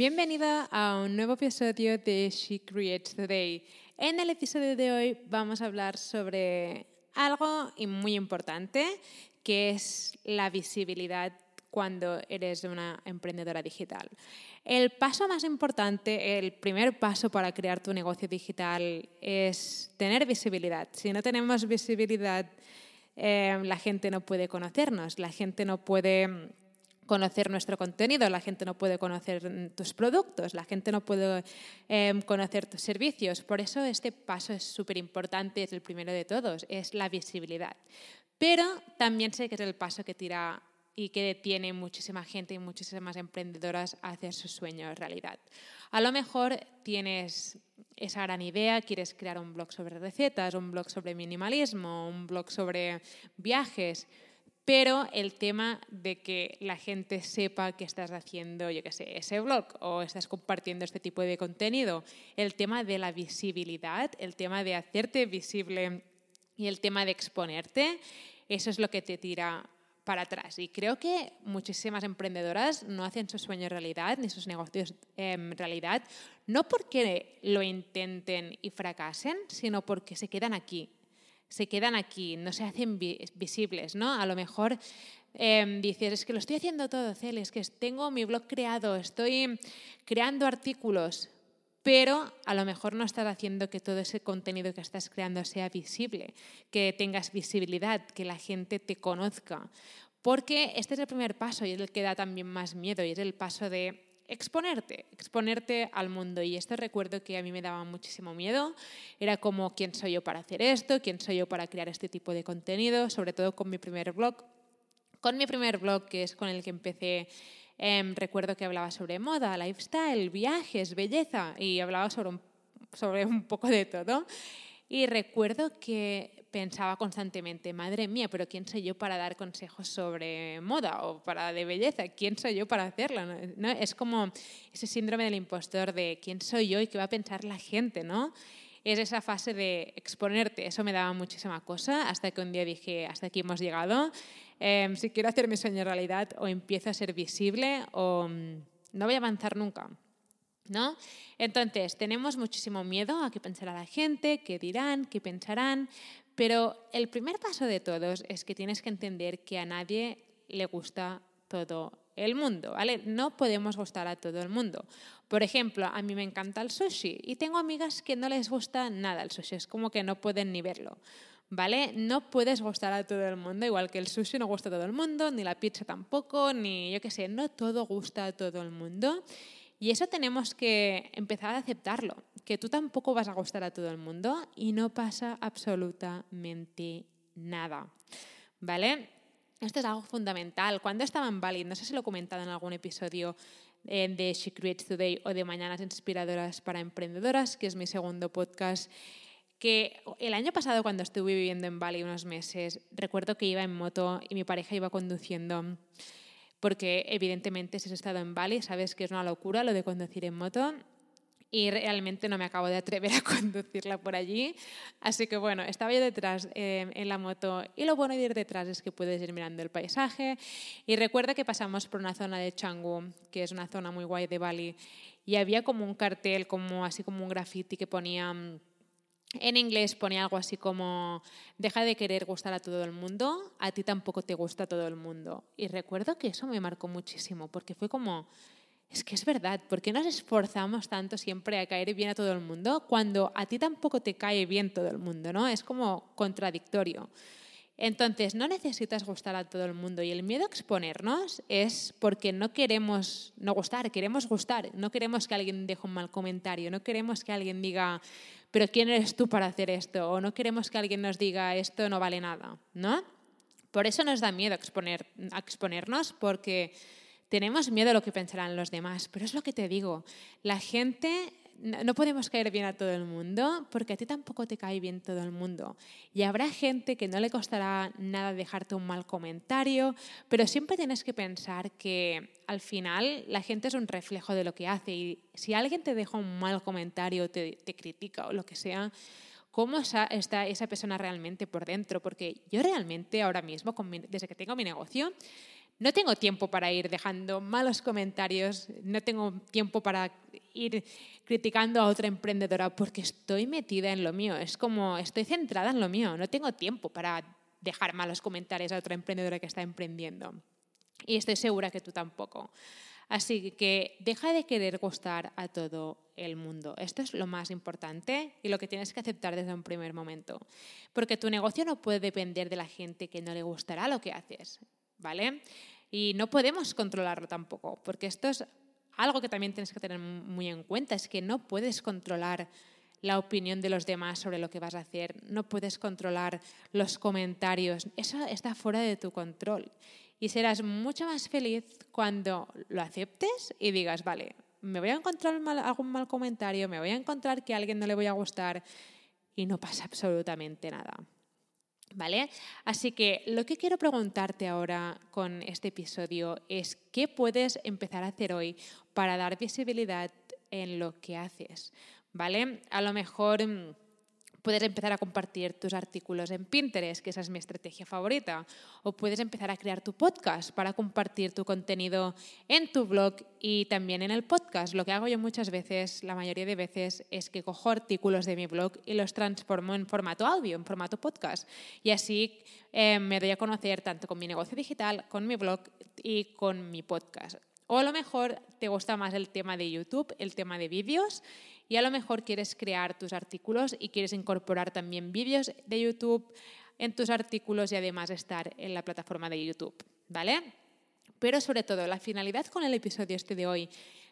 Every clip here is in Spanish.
Bienvenida a un nuevo episodio de She Creates Today. En el episodio de hoy vamos a hablar sobre algo muy importante, que es la visibilidad cuando eres una emprendedora digital. El paso más importante, el primer paso para crear tu negocio digital es tener visibilidad. Si no tenemos visibilidad, eh, la gente no puede conocernos, la gente no puede conocer nuestro contenido, la gente no puede conocer tus productos, la gente no puede em, conocer tus servicios. Por eso este paso es súper importante, es el primero de todos, es la visibilidad. Pero también sé que es el paso que tira y que detiene muchísima gente y muchísimas emprendedoras a hacer sus sueños realidad. A lo mejor tienes esa gran idea, quieres crear un blog sobre recetas, un blog sobre minimalismo, un blog sobre viajes, pero el tema de que la gente sepa que estás haciendo, yo qué sé, ese blog o estás compartiendo este tipo de contenido, el tema de la visibilidad, el tema de hacerte visible y el tema de exponerte, eso es lo que te tira para atrás. Y creo que muchísimas emprendedoras no hacen sus sueños realidad ni sus negocios en realidad, no porque lo intenten y fracasen, sino porque se quedan aquí se quedan aquí, no se hacen visibles, ¿no? A lo mejor em, dices, es que lo estoy haciendo todo, Cel, es que tengo mi blog creado, estoy creando artículos, pero a lo mejor no estás haciendo que todo ese contenido que estás creando sea visible, que tengas visibilidad, que la gente te conozca. Porque este es el primer paso y es el que da también más miedo y es el paso de exponerte, exponerte al mundo. Y esto recuerdo que a mí me daba muchísimo miedo. Era como, ¿quién soy yo para hacer esto? ¿Quién soy yo para crear este tipo de contenido? Sobre todo con mi primer blog. Con mi primer blog, que es con el que empecé, em, recuerdo que hablaba sobre moda, lifestyle, viajes, belleza y hablaba sobre sobre un poco de todo. Y recuerdo que pensaba constantemente, madre mía, pero ¿quién soy yo para dar consejos sobre moda o para de belleza? ¿Quién soy yo para hacerlo? ¿No? Es como ese síndrome del impostor de quién soy yo y qué va a pensar la gente, ¿no? Es esa fase de exponerte, eso me daba muchísima cosa, hasta que un día dije, hasta aquí hemos llegado, em, si quiero hacer mi sueño realidad o empiezo a ser visible o mm, no voy a avanzar nunca. ¿No? Entonces, tenemos muchísimo miedo a qué pensará la gente, qué dirán, qué pensarán, pero el primer paso de todos es que tienes que entender que a nadie le gusta todo el mundo, ¿vale? No podemos gustar a todo el mundo. Por ejemplo, a mí me encanta el sushi y tengo amigas que no les gusta nada el sushi, es como que no pueden ni verlo. ¿Vale? No puedes gustar a todo el mundo, igual que el sushi no gusta a todo el mundo, ni la pizza tampoco, ni yo qué sé, no todo gusta a todo el mundo. Y eso tenemos que empezar a aceptarlo, que tú tampoco vas a gustar a todo el mundo y no pasa absolutamente nada. ¿Vale? Esto es algo fundamental. Cuando estaba en Bali, no sé si lo he comentado en algún episodio eh, de She Creates Today o de Mañanas Inspiradoras para Emprendedoras, que es mi segundo podcast, que el año pasado cuando estuve viviendo en Bali unos meses, recuerdo que iba en moto y mi pareja iba conduciendo porque evidentemente si has estado en Bali sabes que es una locura lo de conducir en moto y realmente no me acabo de atrever a conducirla por allí. Así que bueno, estaba yo detrás eh, en la moto y lo bueno de ir detrás es que puedes ir mirando el paisaje. Y recuerda que pasamos por una zona de Canggu, que es una zona muy guay de Bali, y había como un cartel, como así como un graffiti que ponía mm, en inglés pone algo así como, deja de querer gustar a todo el mundo, a ti tampoco te gusta todo el mundo. Y recuerdo que eso me marcó muchísimo, porque fue como, es que es verdad, ¿por qué nos esforzamos tanto siempre a caer bien a todo el mundo cuando a ti tampoco te cae bien todo el mundo? ¿no? Es como contradictorio. Entonces, no necesitas gustar a todo el mundo y el miedo a exponernos es porque no queremos no gustar, queremos gustar, no queremos que alguien deje un mal comentario, no queremos que alguien diga, pero ¿quién eres tú para hacer esto? O no queremos que alguien nos diga esto no vale nada, ¿no? Por eso nos da miedo exponer, exponernos, porque tenemos miedo a lo que pensarán los demás, pero es lo que te digo, la gente no podemos caer bien a todo el mundo porque a ti tampoco te cae bien todo el mundo. Y habrá gente que no le costará nada dejarte un mal comentario, pero siempre tienes que pensar que al final la gente es un reflejo de lo que hace y si alguien te deja un mal comentario, te, te critica o lo que sea, ¿cómo está esa persona realmente por dentro? Porque yo realmente ahora mismo, desde que tengo mi negocio, no tengo tiempo para ir dejando malos comentarios, no tengo tiempo para ir criticando a otra emprendedora porque estoy metida en lo mío, es como estoy centrada en lo mío, no tengo tiempo para dejar malos comentarios a otra emprendedora que está emprendiendo. Y estoy segura que tú tampoco. Así que deja de querer gustar a todo el mundo. Esto es lo más importante y lo que tienes que aceptar desde un primer momento. Porque tu negocio no puede depender de la gente que no le gustará lo que haces. ¿Vale? Y no podemos controlarlo tampoco, porque esto es algo que también tienes que tener muy en cuenta, es que no puedes controlar la opinión de los demás sobre lo que vas a hacer, no puedes controlar los comentarios, eso está fuera de tu control. Y serás mucho más feliz cuando lo aceptes y digas, vale, me voy a encontrar algún mal comentario, me voy a encontrar que a alguien no le voy a gustar y no pasa absolutamente nada. ¿Vale? Así que lo que quiero preguntarte ahora con este episodio es qué puedes empezar a hacer hoy para dar visibilidad en lo que haces, ¿vale? A lo mejor mm, Puedes empezar a compartir tus artículos en Pinterest, que esa es mi estrategia favorita. O puedes empezar a crear tu podcast para compartir tu contenido en tu blog y también en el podcast. Lo que hago yo muchas veces, la mayoría de veces, es que cojo artículos de mi blog y los transformo en formato audio, en formato podcast. Y así eh, me doy a conocer tanto con mi negocio digital, con mi blog y con mi podcast. O a lo mejor te gusta más el tema de YouTube, el tema de vídeos y a lo mejor quieres crear tus artículos y quieres incorporar también vídeos de YouTube en tus artículos y además estar en la plataforma de YouTube, ¿vale? Pero sobre todo, la finalidad con el episodio este de hoy,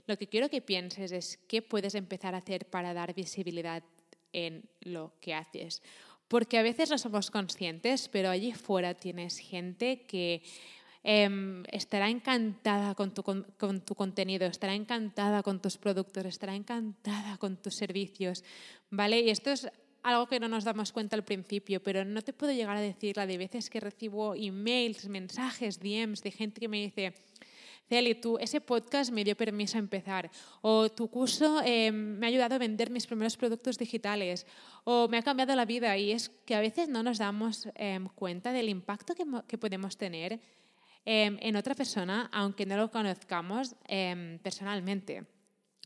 lo que quiero que pienses es qué puedes empezar a hacer para dar visibilidad en lo que haces. Porque a veces no somos conscientes, pero allí fuera tienes gente que Em, estará encantada con tu, con tu contenido, estará encantada con tus productos, estará encantada con tus servicios, ¿vale? Y esto es algo que no nos damos cuenta al principio, pero no te puedo llegar a decir la de veces que recibo emails, mensajes, DMs de gente que me dice, Celi, tú, ese podcast me dio permiso a empezar, o tu curso em, me ha ayudado a vender mis primeros productos digitales, o me ha cambiado la vida, y es que a veces no nos damos em, cuenta del impacto que, que podemos tener Em, en otra persona, aunque no lo conozcamos em, personalmente.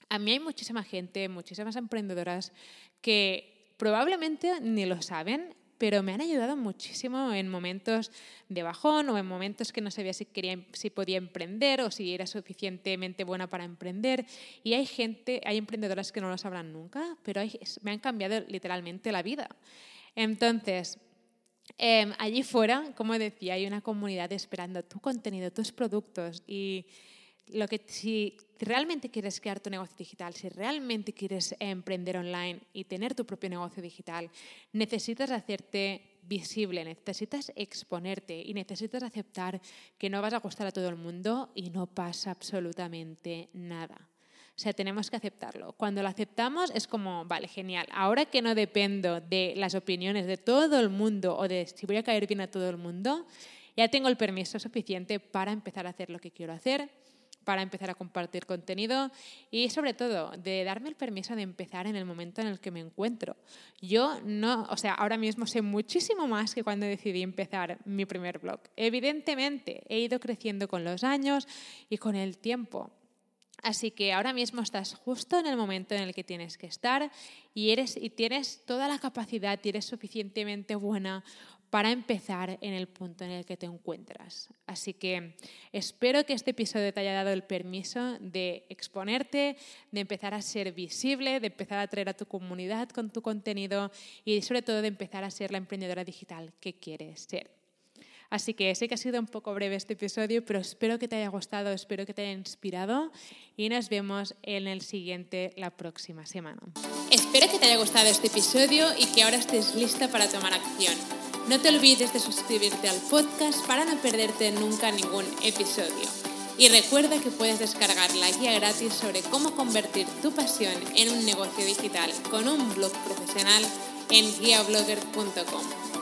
A mí hay muchísima gente, muchísimas emprendedoras que probablemente ni lo saben, pero me han ayudado muchísimo en momentos de bajón o en momentos que no sabía si, quería, si podía emprender o si era suficientemente buena para emprender. Y hay gente, hay emprendedoras que no lo sabrán nunca, pero me han cambiado literalmente la vida. Entonces, Em, allí fuera, como decía, hay una comunidad esperando tu contenido, tus productos y lo que si realmente quieres crear tu negocio digital, si realmente quieres emprender online y tener tu propio negocio digital, necesitas hacerte visible, necesitas exponerte y necesitas aceptar que no vas a gustar a todo el mundo y no pasa absolutamente nada. O sea, tenemos que aceptarlo. Cuando lo aceptamos es como, vale, genial. Ahora que no dependo de las opiniones de todo el mundo o de si voy a caer bien a todo el mundo, ya tengo el permiso suficiente para empezar a hacer lo que quiero hacer, para empezar a compartir contenido y sobre todo de darme el permiso de empezar en el momento en el que me encuentro. Yo no, o sea, ahora mismo sé muchísimo más que cuando decidí empezar mi primer blog. Evidentemente, he ido creciendo con los años y con el tiempo, Así que ahora mismo estás justo en el momento en el que tienes que estar y, eres, y tienes toda la capacidad y eres suficientemente buena para empezar en el punto en el que te encuentras. Así que espero que este episodio te haya dado el permiso de exponerte, de empezar a ser visible, de empezar a atraer a tu comunidad con tu contenido y sobre todo de empezar a ser la emprendedora digital que quieres ser. Así que sé que ha sido un poco breve este episodio, pero espero que te haya gustado, espero que te haya inspirado y nos vemos en el siguiente la próxima semana. Espero que te haya gustado este episodio y que ahora estés lista para tomar acción. No te olvides de suscribirte al podcast para no perderte nunca ningún episodio. Y recuerda que puedes descargar la guía gratis sobre cómo convertir tu pasión en un negocio digital con un blog profesional en guiablogger.com.